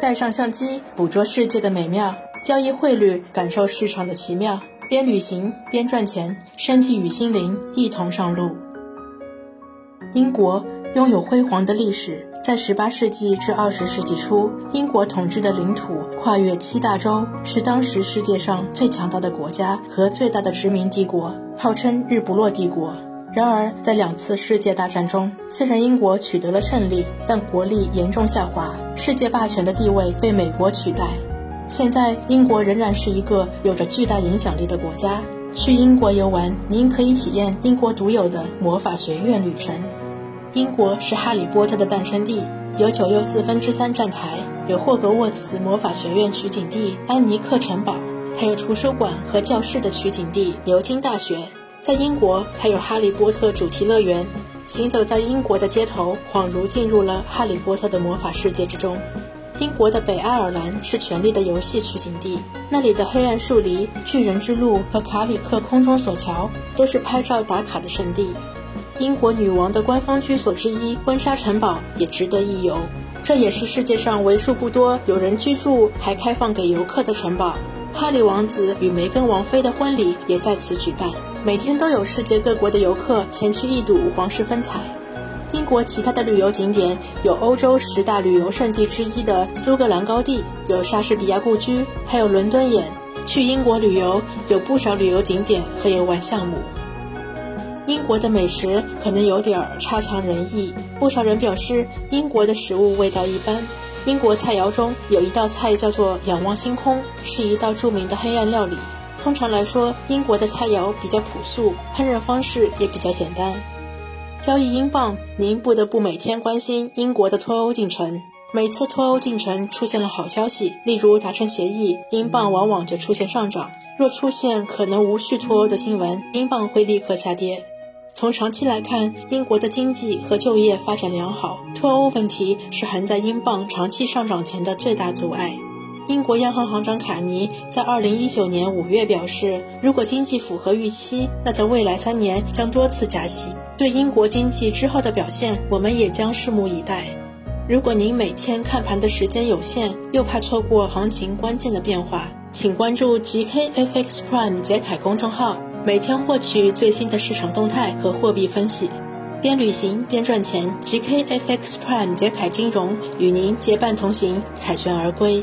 带上相机，捕捉世界的美妙；交易汇率，感受市场的奇妙。边旅行边赚钱，身体与心灵一同上路。英国拥有辉煌的历史，在18世纪至20世纪初，英国统治的领土跨越七大洲，是当时世界上最强大的国家和最大的殖民帝国，号称“日不落帝国”。然而，在两次世界大战中，虽然英国取得了胜利，但国力严重下滑，世界霸权的地位被美国取代。现在，英国仍然是一个有着巨大影响力的国家。去英国游玩，您可以体验英国独有的魔法学院旅程。英国是哈利波特的诞生地，有九又四分之三站台，有霍格沃茨魔法学院取景地安尼克城堡，还有图书馆和教室的取景地牛津大学。在英国还有哈利波特主题乐园，行走在英国的街头，恍如进入了哈利波特的魔法世界之中。英国的北爱尔兰是《权力的游戏》取景地，那里的黑暗树林、巨人之路和卡里克空中索桥都是拍照打卡的圣地。英国女王的官方居所之一温莎城堡也值得一游，这也是世界上为数不多有人居住还开放给游客的城堡。哈利王子与梅根王妃的婚礼也在此举办，每天都有世界各国的游客前去一睹皇室风采。英国其他的旅游景点有欧洲十大旅游胜地之一的苏格兰高地，有莎士比亚故居，还有伦敦眼。去英国旅游有不少旅游景点和游玩项目。英国的美食可能有点儿差强人意，不少人表示英国的食物味道一般。英国菜肴中有一道菜叫做“仰望星空”，是一道著名的黑暗料理。通常来说，英国的菜肴比较朴素，烹饪方式也比较简单。交易英镑，您不得不每天关心英国的脱欧进程。每次脱欧进程出现了好消息，例如达成协议，英镑往往就出现上涨；若出现可能无序脱欧的新闻，英镑会立刻下跌。从长期来看，英国的经济和就业发展良好，脱欧问题是横在英镑长期上涨前的最大阻碍。英国央行行长卡尼在2019年5月表示，如果经济符合预期，那在未来三年将多次加息。对英国经济之后的表现，我们也将拭目以待。如果您每天看盘的时间有限，又怕错过行情关键的变化，请关注 GKFX Prime 杰凯公众号。每天获取最新的市场动态和货币分析，边旅行边赚钱。GKFX Prime 杰凯金融与您结伴同行，凯旋而归。